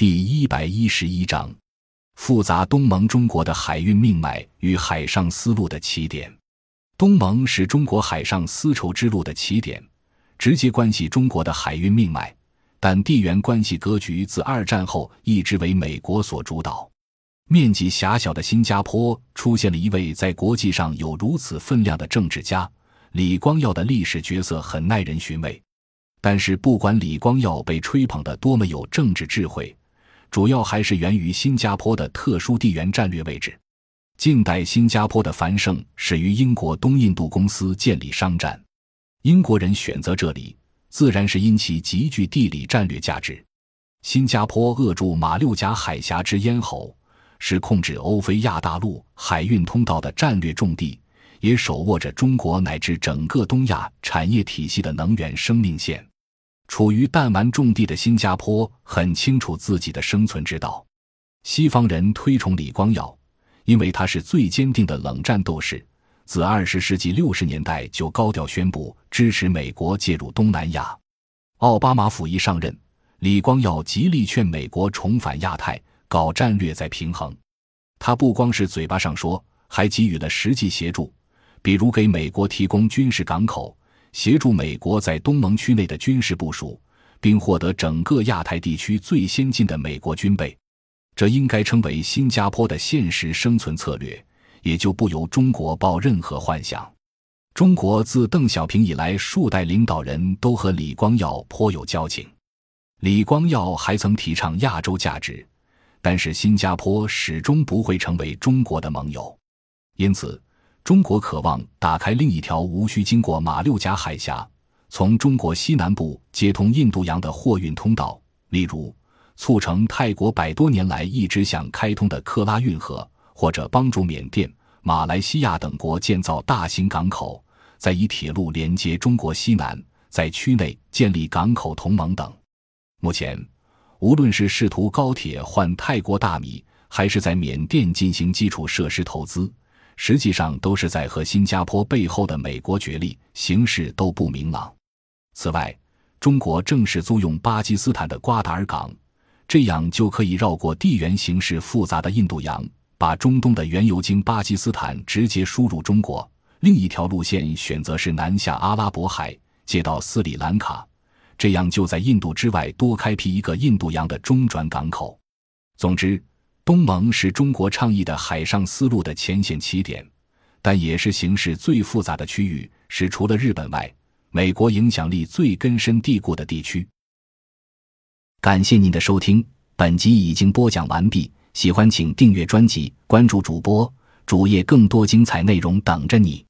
第一百一十一章：复杂东盟中国的海运命脉与海上丝路的起点。东盟是中国海上丝绸之路的起点，直接关系中国的海运命脉。但地缘关系格局自二战后一直为美国所主导。面积狭小的新加坡出现了一位在国际上有如此分量的政治家，李光耀的历史角色很耐人寻味。但是，不管李光耀被吹捧的多么有政治智慧。主要还是源于新加坡的特殊地缘战略位置。近代新加坡的繁盛始于英国东印度公司建立商站，英国人选择这里，自然是因其极具地理战略价值。新加坡扼住马六甲海峡之咽喉，是控制欧非亚大陆海运通道的战略重地，也手握着中国乃至整个东亚产业体系的能源生命线。处于弹丸重地的新加坡很清楚自己的生存之道。西方人推崇李光耀，因为他是最坚定的冷战斗士，自二十世纪六十年代就高调宣布支持美国介入东南亚。奥巴马甫一上任，李光耀极力劝美国重返亚太，搞战略再平衡。他不光是嘴巴上说，还给予了实际协助，比如给美国提供军事港口。协助美国在东盟区内的军事部署，并获得整个亚太地区最先进的美国军备，这应该称为新加坡的现实生存策略，也就不由中国抱任何幻想。中国自邓小平以来，数代领导人都和李光耀颇有交情。李光耀还曾提倡亚洲价值，但是新加坡始终不会成为中国的盟友，因此。中国渴望打开另一条无需经过马六甲海峡、从中国西南部接通印度洋的货运通道，例如促成泰国百多年来一直想开通的克拉运河，或者帮助缅甸、马来西亚等国建造大型港口，再以铁路连接中国西南，在区内建立港口同盟等。目前，无论是试图高铁换泰国大米，还是在缅甸进行基础设施投资。实际上都是在和新加坡背后的美国角力，形势都不明朗。此外，中国正式租用巴基斯坦的瓜达尔港，这样就可以绕过地缘形势复杂的印度洋，把中东的原油经巴基斯坦直接输入中国。另一条路线选择是南下阿拉伯海，接到斯里兰卡，这样就在印度之外多开辟一个印度洋的中转港口。总之。东盟是中国倡议的海上丝路的前线起点，但也是形势最复杂的区域，是除了日本外，美国影响力最根深蒂固的地区。感谢您的收听，本集已经播讲完毕。喜欢请订阅专辑，关注主播主页，更多精彩内容等着你。